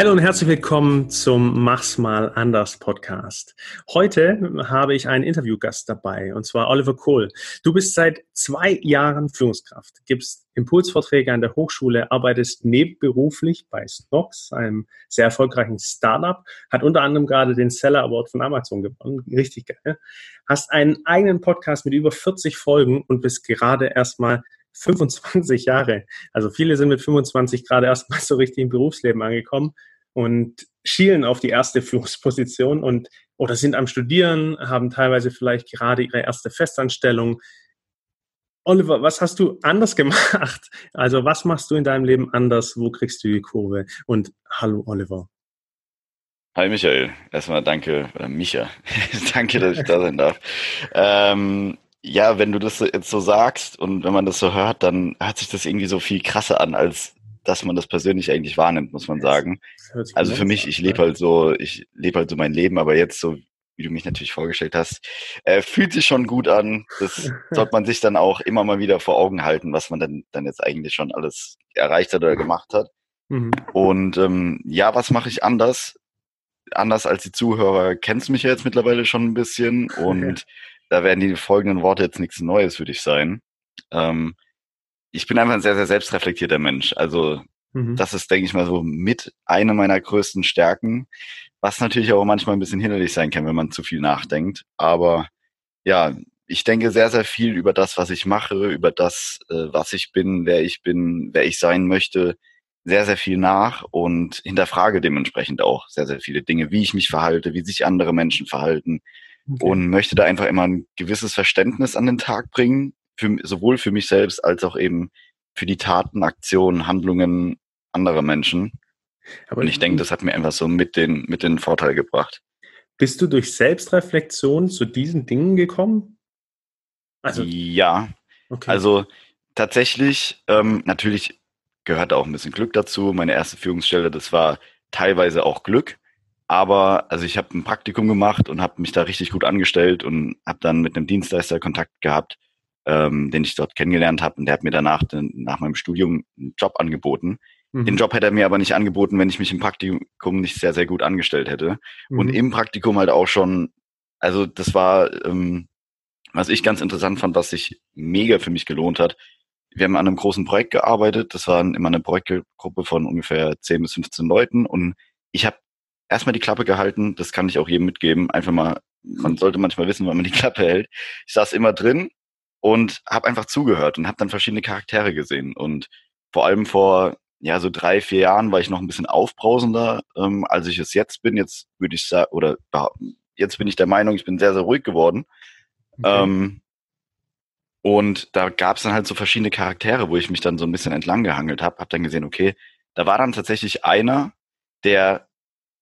Hallo und herzlich willkommen zum Mach's mal anders Podcast. Heute habe ich einen Interviewgast dabei und zwar Oliver Kohl. Du bist seit zwei Jahren Führungskraft, gibst Impulsvorträge an der Hochschule, arbeitest nebenberuflich bei Snox, einem sehr erfolgreichen Startup, hat unter anderem gerade den Seller Award von Amazon gewonnen, richtig geil. Hast einen eigenen Podcast mit über 40 Folgen und bist gerade erstmal 25 Jahre. Also viele sind mit 25 gerade erstmal so richtig im Berufsleben angekommen und schielen auf die erste Führungsposition und oder sind am Studieren, haben teilweise vielleicht gerade ihre erste Festanstellung. Oliver, was hast du anders gemacht? Also was machst du in deinem Leben anders? Wo kriegst du die Kurve? Und hallo Oliver. Hi Michael, erstmal danke, äh, Micha, danke, dass ich da sein darf. Ähm, ja, wenn du das jetzt so sagst und wenn man das so hört, dann hört sich das irgendwie so viel krasser an, als dass man das persönlich eigentlich wahrnimmt, muss man sagen. Also für mich, ich lebe halt so, ich lebe halt so mein Leben, aber jetzt so, wie du mich natürlich vorgestellt hast, äh, fühlt sich schon gut an. Das sollte man sich dann auch immer mal wieder vor Augen halten, was man dann, dann jetzt eigentlich schon alles erreicht hat oder gemacht hat. Mhm. Und ähm, ja, was mache ich anders? Anders als die Zuhörer kennst mich ja jetzt mittlerweile schon ein bisschen und okay da werden die folgenden Worte jetzt nichts Neues für dich sein. Ähm, ich bin einfach ein sehr, sehr selbstreflektierter Mensch. Also mhm. das ist, denke ich mal, so mit einer meiner größten Stärken, was natürlich auch manchmal ein bisschen hinderlich sein kann, wenn man zu viel nachdenkt. Aber ja, ich denke sehr, sehr viel über das, was ich mache, über das, äh, was ich bin, wer ich bin, wer ich sein möchte, sehr, sehr viel nach und hinterfrage dementsprechend auch sehr, sehr viele Dinge, wie ich mich verhalte, wie sich andere Menschen verhalten, okay. und möchte da einfach immer ein gewisses Verständnis an den Tag bringen, für, sowohl für mich selbst als auch eben für die Taten, Aktionen, Handlungen anderer Menschen. Aber und ich denke, das hat mir einfach so mit den, mit den Vorteil gebracht. Bist du durch Selbstreflexion zu diesen Dingen gekommen? Also ja, okay. also tatsächlich, ähm, natürlich gehört auch ein bisschen Glück dazu. Meine erste Führungsstelle, das war teilweise auch Glück. Aber also ich habe ein Praktikum gemacht und habe mich da richtig gut angestellt und habe dann mit einem Dienstleister Kontakt gehabt, ähm, den ich dort kennengelernt habe. Und der hat mir danach den, nach meinem Studium einen Job angeboten. Mhm. Den Job hätte er mir aber nicht angeboten, wenn ich mich im Praktikum nicht sehr, sehr gut angestellt hätte. Mhm. Und im Praktikum halt auch schon, also das war, ähm, was ich ganz interessant fand, was sich mega für mich gelohnt hat. Wir haben an einem großen Projekt gearbeitet. Das war immer eine Projektgruppe von ungefähr 10 bis 15 Leuten. Und ich habe erstmal die Klappe gehalten, das kann ich auch jedem mitgeben. Einfach mal, man sollte manchmal wissen, wann man die Klappe hält. Ich saß immer drin und habe einfach zugehört und habe dann verschiedene Charaktere gesehen. Und vor allem vor ja so drei, vier Jahren war ich noch ein bisschen aufbrausender, ähm, als ich es jetzt bin. Jetzt würde ich sagen, oder jetzt bin ich der Meinung, ich bin sehr, sehr ruhig geworden. Okay. Ähm, und da gab es dann halt so verschiedene Charaktere, wo ich mich dann so ein bisschen entlang gehangelt habe. Hab dann gesehen, okay, da war dann tatsächlich einer, der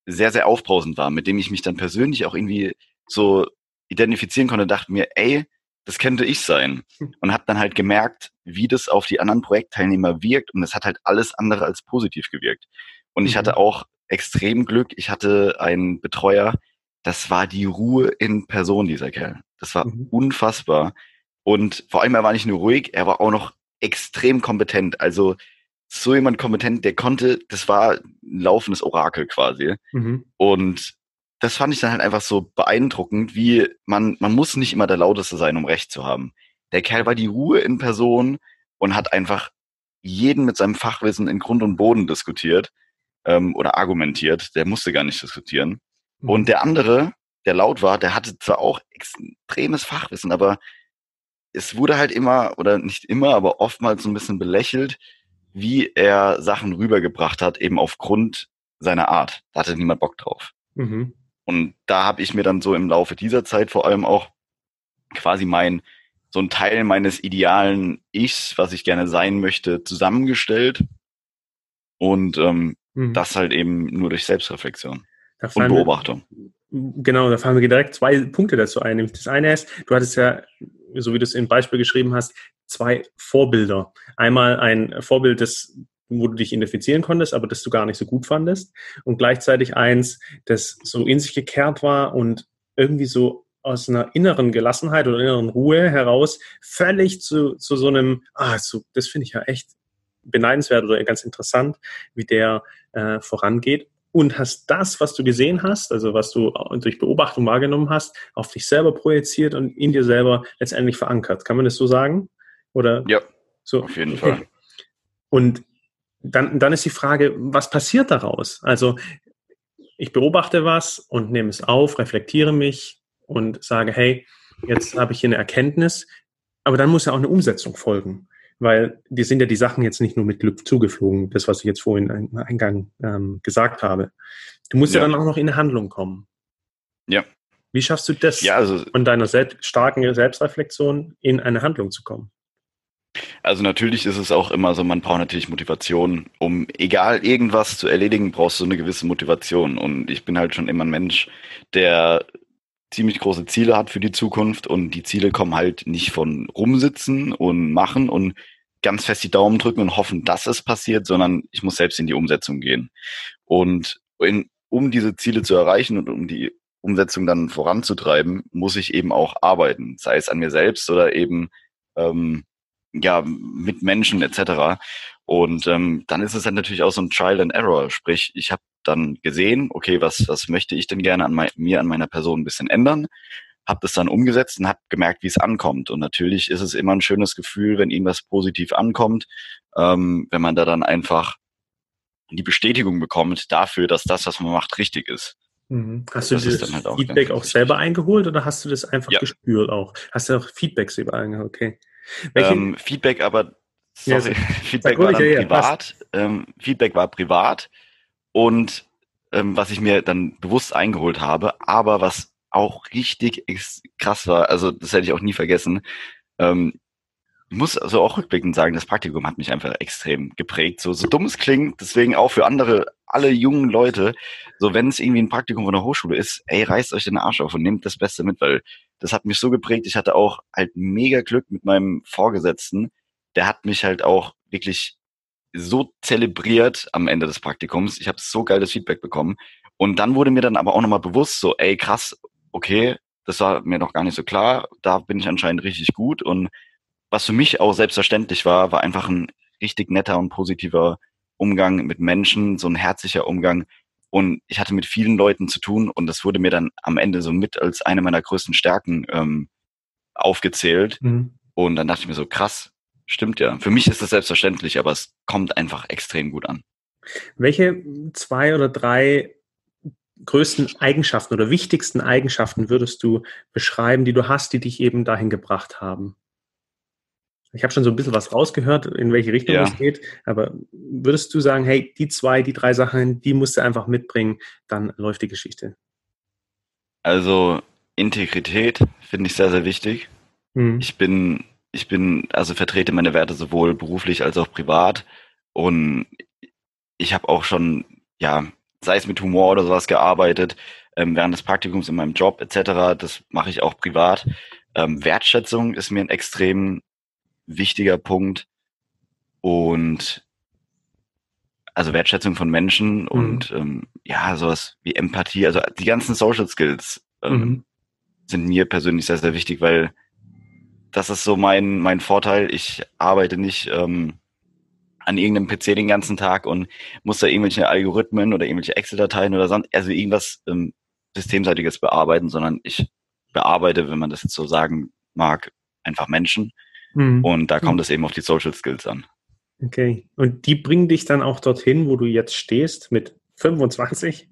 sehr, sehr aufbrausend war, mit dem ich mich dann persönlich auch irgendwie so identifizieren konnte, dachte mir, ey, das könnte ich sein. Und habe dann halt gemerkt, wie das auf die anderen Projektteilnehmer wirkt. Und es hat halt alles andere als positiv gewirkt. Und ich hatte mhm. auch extrem Glück. Ich hatte einen Betreuer, das war die Ruhe in Person, dieser Kerl. Das war mhm. unfassbar. Und vor allem, er war nicht nur ruhig, er war auch noch extrem kompetent. Also so jemand kompetent, der konnte, das war ein laufendes Orakel quasi. Mhm. Und das fand ich dann halt einfach so beeindruckend, wie man, man muss nicht immer der Lauteste sein, um Recht zu haben. Der Kerl war die Ruhe in Person und hat einfach jeden mit seinem Fachwissen in Grund und Boden diskutiert ähm, oder argumentiert. Der musste gar nicht diskutieren. Mhm. Und der andere, der laut war, der hatte zwar auch extremes Fachwissen, aber es wurde halt immer, oder nicht immer, aber oftmals so ein bisschen belächelt, wie er Sachen rübergebracht hat, eben aufgrund seiner Art. Da hatte niemand Bock drauf. Mhm. Und da habe ich mir dann so im Laufe dieser Zeit vor allem auch quasi mein, so ein Teil meines idealen Ichs, was ich gerne sein möchte, zusammengestellt. Und ähm, mhm. das halt eben nur durch Selbstreflexion und Beobachtung. Wir, genau, da fallen mir direkt zwei Punkte dazu ein. Das eine ist, du hattest ja, so wie du es im Beispiel geschrieben hast, zwei Vorbilder. Einmal ein Vorbild, das, wo du dich identifizieren konntest, aber das du gar nicht so gut fandest. Und gleichzeitig eins, das so in sich gekehrt war und irgendwie so aus einer inneren Gelassenheit oder inneren Ruhe heraus völlig zu, zu so einem, ah, so, das finde ich ja echt beneidenswert oder ganz interessant, wie der äh, vorangeht. und hast das, was du gesehen hast, also was du durch Beobachtung wahrgenommen hast, auf dich selber projiziert und in dir selber letztendlich verankert. Kann man das so sagen? Oder? Ja, so, auf jeden okay. Fall. Und dann, dann ist die Frage, was passiert daraus? Also ich beobachte was und nehme es auf, reflektiere mich und sage, hey, jetzt habe ich hier eine Erkenntnis, aber dann muss ja auch eine Umsetzung folgen, weil die sind ja die Sachen jetzt nicht nur mit Glück zugeflogen, das, was ich jetzt vorhin im Eingang ähm, gesagt habe. Du musst ja. ja. dann auch noch in eine Handlung kommen. Ja. Wie schaffst du das, ja, also, von deiner selbst, starken Selbstreflexion in eine Handlung zu kommen? Also natürlich ist es auch immer so, man braucht natürlich Motivation. Um egal irgendwas zu erledigen, brauchst du eine gewisse Motivation. Und ich bin halt schon immer ein Mensch, der ziemlich große Ziele hat für die Zukunft und die Ziele kommen halt nicht von rumsitzen und machen und ganz fest die Daumen drücken und hoffen, dass es passiert, sondern ich muss selbst in die Umsetzung gehen. Und in, um diese Ziele zu erreichen und um die Umsetzung dann voranzutreiben, muss ich eben auch arbeiten, sei es an mir selbst oder eben ähm, ja, mit Menschen etc. Und ähm, dann ist es dann natürlich auch so ein Trial and Error. Sprich, ich habe dann gesehen, okay, was, was möchte ich denn gerne an mein, mir, an meiner Person ein bisschen ändern, habe das dann umgesetzt und habe gemerkt, wie es ankommt. Und natürlich ist es immer ein schönes Gefühl, wenn irgendwas positiv ankommt, ähm, wenn man da dann einfach die Bestätigung bekommt dafür, dass das, was man macht, richtig ist. Mhm. Hast das du das halt auch Feedback auch selber eingeholt oder hast du das einfach ja. gespürt auch? Hast du auch Feedback selber eingeholt? Okay. Ähm, Feedback aber, sorry, ja, Feedback war dann ja, privat. Ähm, Feedback war privat und ähm, was ich mir dann bewusst eingeholt habe, aber was auch richtig krass war, also das hätte ich auch nie vergessen. Ähm, ich muss also auch rückblickend sagen, das Praktikum hat mich einfach extrem geprägt. So, so dumm es klingt, deswegen auch für andere, alle jungen Leute, so wenn es irgendwie ein Praktikum von der Hochschule ist, ey, reißt euch den Arsch auf und nehmt das Beste mit, weil das hat mich so geprägt. Ich hatte auch halt mega Glück mit meinem Vorgesetzten. Der hat mich halt auch wirklich so zelebriert am Ende des Praktikums. Ich habe so geiles Feedback bekommen. Und dann wurde mir dann aber auch nochmal bewusst, so, ey, krass, okay, das war mir noch gar nicht so klar. Da bin ich anscheinend richtig gut. Und was für mich auch selbstverständlich war, war einfach ein richtig netter und positiver Umgang mit Menschen, so ein herzlicher Umgang. Und ich hatte mit vielen Leuten zu tun und das wurde mir dann am Ende so mit als eine meiner größten Stärken ähm, aufgezählt. Mhm. Und dann dachte ich mir so, krass, stimmt ja. Für mich ist das selbstverständlich, aber es kommt einfach extrem gut an. Welche zwei oder drei größten Eigenschaften oder wichtigsten Eigenschaften würdest du beschreiben, die du hast, die dich eben dahin gebracht haben? Ich habe schon so ein bisschen was rausgehört, in welche Richtung ja. es geht, aber würdest du sagen, hey, die zwei, die drei Sachen, die musst du einfach mitbringen, dann läuft die Geschichte? Also Integrität finde ich sehr, sehr wichtig. Mhm. Ich bin, ich bin, also vertrete meine Werte sowohl beruflich als auch privat und ich habe auch schon, ja, sei es mit Humor oder sowas gearbeitet, ähm, während des Praktikums in meinem Job etc. Das mache ich auch privat. Ähm, Wertschätzung ist mir ein extrem wichtiger Punkt und also Wertschätzung von Menschen mhm. und ähm, ja, sowas wie Empathie, also die ganzen Social Skills ähm, mhm. sind mir persönlich sehr, sehr wichtig, weil das ist so mein, mein Vorteil. Ich arbeite nicht ähm, an irgendeinem PC den ganzen Tag und muss da irgendwelche Algorithmen oder irgendwelche Excel-Dateien oder sonst, also irgendwas ähm, Systemseitiges bearbeiten, sondern ich bearbeite, wenn man das jetzt so sagen mag, einfach Menschen. Mhm. Und da kommt es eben auf die Social Skills an. Okay. Und die bringen dich dann auch dorthin, wo du jetzt stehst, mit 25?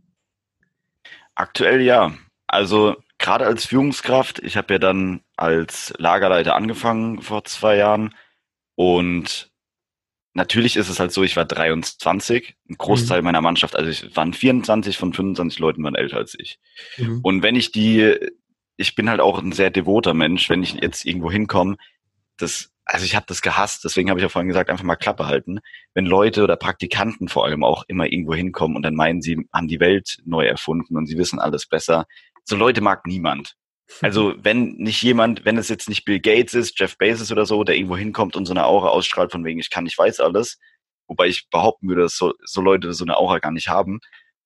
Aktuell ja. Also gerade als Führungskraft, ich habe ja dann als Lagerleiter angefangen vor zwei Jahren und natürlich ist es halt so, ich war 23, ein Großteil mhm. meiner Mannschaft, also ich waren 24 von 25 Leuten waren älter als ich. Mhm. Und wenn ich die, ich bin halt auch ein sehr devoter Mensch, wenn ich jetzt irgendwo hinkomme, das, also ich habe das gehasst, deswegen habe ich ja vorhin gesagt, einfach mal Klappe halten. Wenn Leute oder Praktikanten vor allem auch immer irgendwo hinkommen und dann meinen, sie haben die Welt neu erfunden und sie wissen alles besser. So Leute mag niemand. Also wenn nicht jemand, wenn es jetzt nicht Bill Gates ist, Jeff Bezos oder so, der irgendwo hinkommt und so eine Aura ausstrahlt von wegen, ich kann, ich weiß alles, wobei ich behaupten würde, dass so, so Leute so eine Aura gar nicht haben.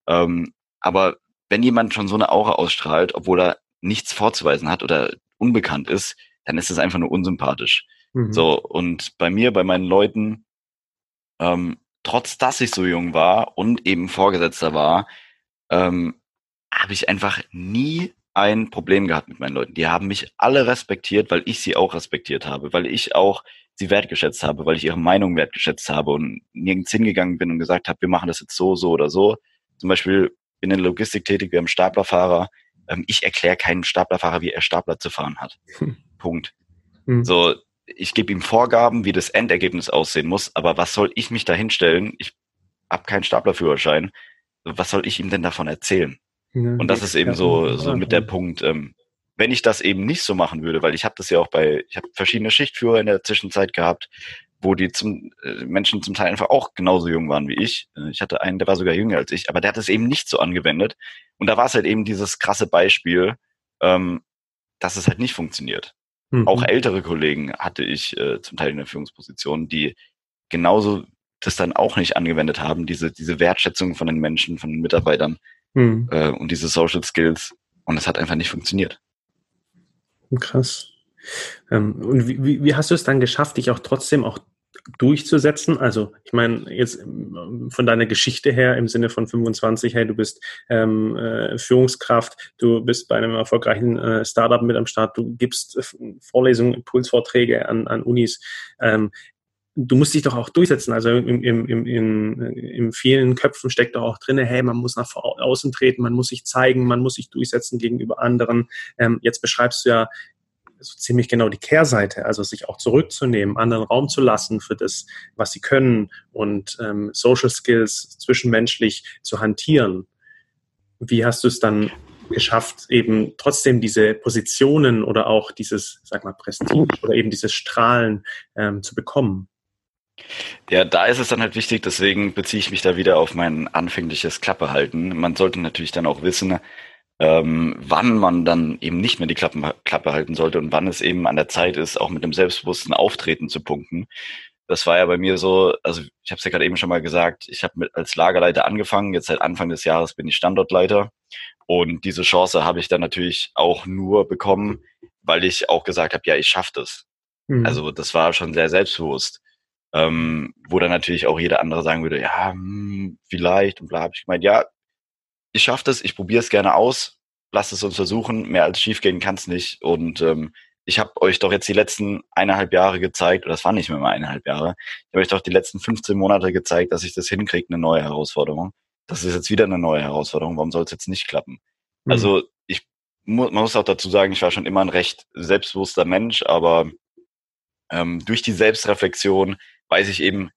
Ähm, aber wenn jemand schon so eine Aura ausstrahlt, obwohl er nichts vorzuweisen hat oder unbekannt ist, dann ist es einfach nur unsympathisch. Mhm. So, und bei mir, bei meinen Leuten, ähm, trotz dass ich so jung war und eben Vorgesetzter war, ähm, habe ich einfach nie ein Problem gehabt mit meinen Leuten. Die haben mich alle respektiert, weil ich sie auch respektiert habe, weil ich auch sie wertgeschätzt habe, weil ich ihre Meinung wertgeschätzt habe und nirgends hingegangen bin und gesagt habe, wir machen das jetzt so, so oder so. Zum Beispiel bin in der Logistik tätig, wir haben Staplerfahrer. Ähm, ich erkläre keinen Staplerfahrer, wie er Stapler zu fahren hat. Hm. Punkt. Hm. So, ich gebe ihm Vorgaben, wie das Endergebnis aussehen muss, aber was soll ich mich da hinstellen? Ich habe keinen Staplerführerschein. Was soll ich ihm denn davon erzählen? Ja, und das ist eben so, so mit der Punkt, ähm, wenn ich das eben nicht so machen würde, weil ich habe das ja auch bei, ich habe verschiedene Schichtführer in der Zwischenzeit gehabt, wo die zum, äh, Menschen zum Teil einfach auch genauso jung waren wie ich. Äh, ich hatte einen, der war sogar jünger als ich, aber der hat es eben nicht so angewendet. Und da war es halt eben dieses krasse Beispiel, ähm, dass es halt nicht funktioniert. Mhm. Auch ältere Kollegen hatte ich äh, zum Teil in der Führungsposition, die genauso das dann auch nicht angewendet haben, diese, diese Wertschätzung von den Menschen, von den Mitarbeitern mhm. äh, und diese Social Skills. Und es hat einfach nicht funktioniert. Krass. Ähm, und wie, wie hast du es dann geschafft, dich auch trotzdem auch durchzusetzen? Also ich meine, jetzt ähm, von deiner Geschichte her im Sinne von 25, hey, du bist ähm, äh, Führungskraft, du bist bei einem erfolgreichen äh, Startup mit am Start, du gibst äh, Vorlesungen, Impulsvorträge an, an Unis. Ähm, du musst dich doch auch durchsetzen. Also im, im, im, in, in vielen Köpfen steckt doch auch drin, hey, man muss nach außen treten, man muss sich zeigen, man muss sich durchsetzen gegenüber anderen. Ähm, jetzt beschreibst du ja so ziemlich genau die Kehrseite, also sich auch zurückzunehmen, anderen Raum zu lassen für das, was sie können und ähm, Social Skills zwischenmenschlich zu hantieren. Wie hast du es dann geschafft, eben trotzdem diese Positionen oder auch dieses, sag mal, Prestige oder eben dieses Strahlen ähm, zu bekommen? Ja, da ist es dann halt wichtig, deswegen beziehe ich mich da wieder auf mein anfängliches Klappehalten. Man sollte natürlich dann auch wissen, ähm, wann man dann eben nicht mehr die Klappen, Klappe halten sollte und wann es eben an der Zeit ist, auch mit dem selbstbewussten Auftreten zu punkten. Das war ja bei mir so, also ich habe es ja gerade eben schon mal gesagt, ich habe als Lagerleiter angefangen, jetzt seit Anfang des Jahres bin ich Standortleiter und diese Chance habe ich dann natürlich auch nur bekommen, weil ich auch gesagt habe, ja, ich schaffe das. Mhm. Also das war schon sehr selbstbewusst ähm, wo dann natürlich auch jeder andere sagen würde, ja, hm, vielleicht und bla, habe ich gemeint, ja, ich schaffe das, ich probiere es gerne aus, lasst es uns versuchen, mehr als schiefgehen kann es nicht und ähm, ich habe euch doch jetzt die letzten eineinhalb Jahre gezeigt, oder das waren nicht mehr mal eineinhalb Jahre, ich habe euch doch die letzten 15 Monate gezeigt, dass ich das hinkriege, eine neue Herausforderung. Das ist jetzt wieder eine neue Herausforderung, warum soll es jetzt nicht klappen? Mhm. Also ich man muss auch dazu sagen, ich war schon immer ein recht selbstbewusster Mensch, aber ähm, durch die Selbstreflexion weiß ich eben,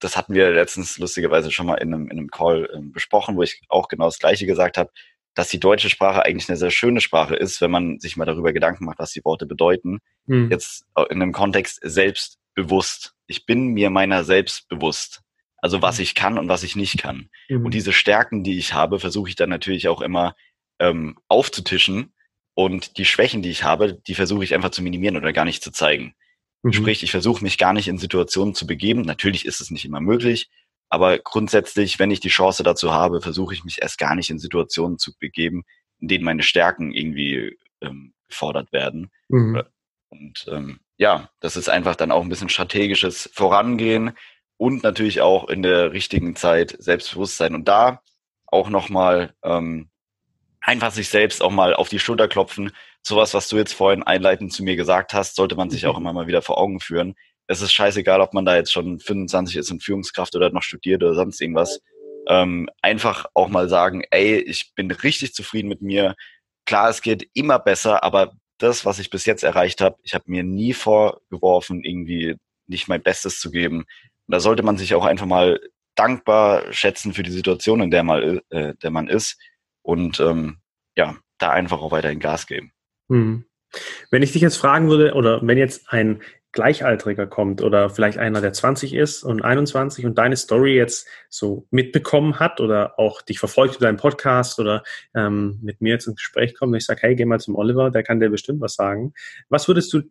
das hatten wir letztens lustigerweise schon mal in einem, in einem Call ähm, besprochen, wo ich auch genau das Gleiche gesagt habe, dass die deutsche Sprache eigentlich eine sehr schöne Sprache ist, wenn man sich mal darüber Gedanken macht, was die Worte bedeuten. Hm. Jetzt in einem Kontext selbstbewusst. Ich bin mir meiner selbst bewusst. Also was hm. ich kann und was ich nicht kann. Mhm. Und diese Stärken, die ich habe, versuche ich dann natürlich auch immer ähm, aufzutischen. Und die Schwächen, die ich habe, die versuche ich einfach zu minimieren oder gar nicht zu zeigen. Mhm. Sprich, ich versuche mich gar nicht in Situationen zu begeben. Natürlich ist es nicht immer möglich, aber grundsätzlich, wenn ich die Chance dazu habe, versuche ich mich erst gar nicht in Situationen zu begeben, in denen meine Stärken irgendwie ähm, gefordert werden. Mhm. Und ähm, ja, das ist einfach dann auch ein bisschen strategisches Vorangehen und natürlich auch in der richtigen Zeit Selbstbewusstsein. Und da auch nochmal ähm, einfach sich selbst auch mal auf die Schulter klopfen. Sowas, was du jetzt vorhin einleitend zu mir gesagt hast, sollte man sich auch mhm. immer mal wieder vor Augen führen. Es ist scheißegal, ob man da jetzt schon 25 ist und Führungskraft oder noch studiert oder sonst irgendwas. Ähm, einfach auch mal sagen, ey, ich bin richtig zufrieden mit mir. Klar, es geht immer besser, aber das, was ich bis jetzt erreicht habe, ich habe mir nie vorgeworfen, irgendwie nicht mein Bestes zu geben. Und da sollte man sich auch einfach mal dankbar schätzen für die Situation, in der, mal, äh, der man ist und ähm, ja, da einfach auch weiterhin Gas geben. Hm. Wenn ich dich jetzt fragen würde, oder wenn jetzt ein Gleichaltriger kommt oder vielleicht einer, der 20 ist und 21 und deine Story jetzt so mitbekommen hat oder auch dich verfolgt über deinen Podcast oder ähm, mit mir jetzt ins Gespräch kommt und ich sage, hey, geh mal zum Oliver, der kann dir bestimmt was sagen. Was würdest du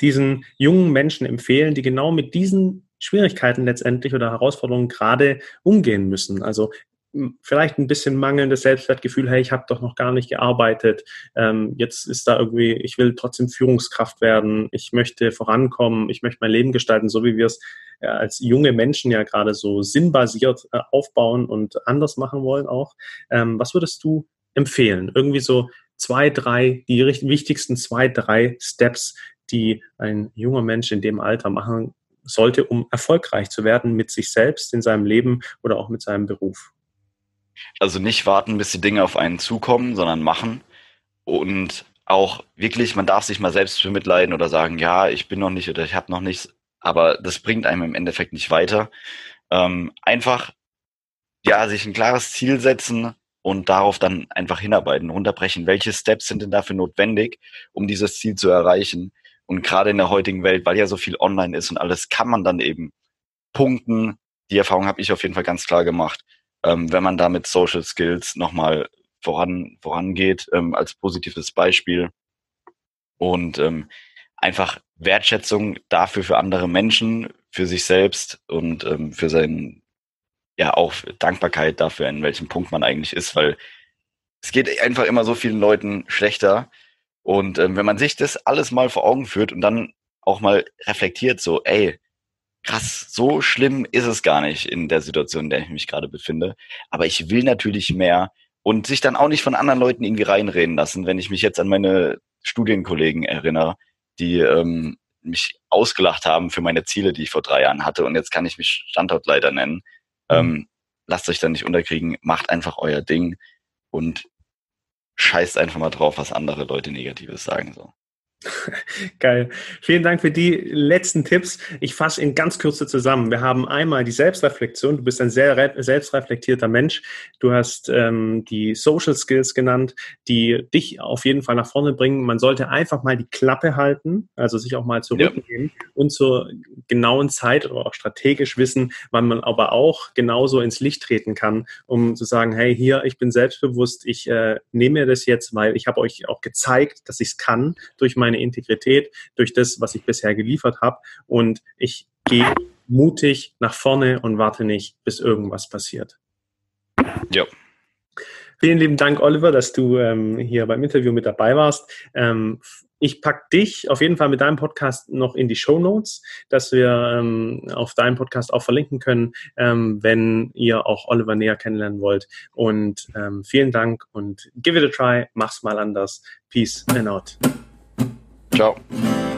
diesen jungen Menschen empfehlen, die genau mit diesen Schwierigkeiten letztendlich oder Herausforderungen gerade umgehen müssen? Also vielleicht ein bisschen mangelndes Selbstwertgefühl, hey, ich habe doch noch gar nicht gearbeitet, ähm, jetzt ist da irgendwie, ich will trotzdem Führungskraft werden, ich möchte vorankommen, ich möchte mein Leben gestalten, so wie wir es äh, als junge Menschen ja gerade so sinnbasiert äh, aufbauen und anders machen wollen auch. Ähm, was würdest du empfehlen? Irgendwie so zwei, drei, die wichtigsten zwei, drei Steps, die ein junger Mensch in dem Alter machen sollte, um erfolgreich zu werden mit sich selbst in seinem Leben oder auch mit seinem Beruf? Also nicht warten, bis die Dinge auf einen zukommen, sondern machen. Und auch wirklich, man darf sich mal selbst bemitleiden oder sagen, ja, ich bin noch nicht oder ich habe noch nichts, aber das bringt einem im Endeffekt nicht weiter. Ähm, einfach, ja, sich ein klares Ziel setzen und darauf dann einfach hinarbeiten, runterbrechen. Welche Steps sind denn dafür notwendig, um dieses Ziel zu erreichen? Und gerade in der heutigen Welt, weil ja so viel online ist und alles, kann man dann eben punkten. Die Erfahrung habe ich auf jeden Fall ganz klar gemacht ähm, wenn man da mit Social Skills nochmal voran, vorangeht, ähm, als positives Beispiel. Und ähm, einfach Wertschätzung dafür für andere Menschen, für sich selbst und ähm, für sein, ja, auch Dankbarkeit dafür, in welchem Punkt man eigentlich ist, weil es geht einfach immer so vielen Leuten schlechter. Und ähm, wenn man sich das alles mal vor Augen führt und dann auch mal reflektiert, so, ey, krass, so schlimm ist es gar nicht in der Situation, in der ich mich gerade befinde. Aber ich will natürlich mehr und sich dann auch nicht von anderen Leuten irgendwie reinreden lassen, wenn ich mich jetzt an meine Studienkollegen erinnere, die ähm, mich ausgelacht haben für meine Ziele, die ich vor drei Jahren hatte und jetzt kann ich mich Standortleiter nennen. Mhm. Ähm, lasst euch da nicht unterkriegen, macht einfach euer Ding und scheißt einfach mal drauf, was andere Leute Negatives sagen. So. Geil. Vielen Dank für die letzten Tipps. Ich fasse in ganz Kürze zusammen. Wir haben einmal die Selbstreflexion. Du bist ein sehr selbstreflektierter Mensch. Du hast ähm, die Social Skills genannt, die dich auf jeden Fall nach vorne bringen. Man sollte einfach mal die Klappe halten, also sich auch mal zurücknehmen ja. und zur genauen Zeit oder auch strategisch wissen, wann man aber auch genauso ins Licht treten kann, um zu sagen, hey, hier, ich bin selbstbewusst, ich äh, nehme mir das jetzt, weil ich habe euch auch gezeigt, dass ich es kann durch meine meine Integrität, durch das, was ich bisher geliefert habe. Und ich gehe mutig nach vorne und warte nicht, bis irgendwas passiert. Ja. Vielen lieben Dank, Oliver, dass du ähm, hier beim Interview mit dabei warst. Ähm, ich packe dich auf jeden Fall mit deinem Podcast noch in die Show Notes, dass wir ähm, auf deinem Podcast auch verlinken können, ähm, wenn ihr auch Oliver näher kennenlernen wollt. Und ähm, vielen Dank und give it a try, mach's mal anders. Peace and out. Ciao.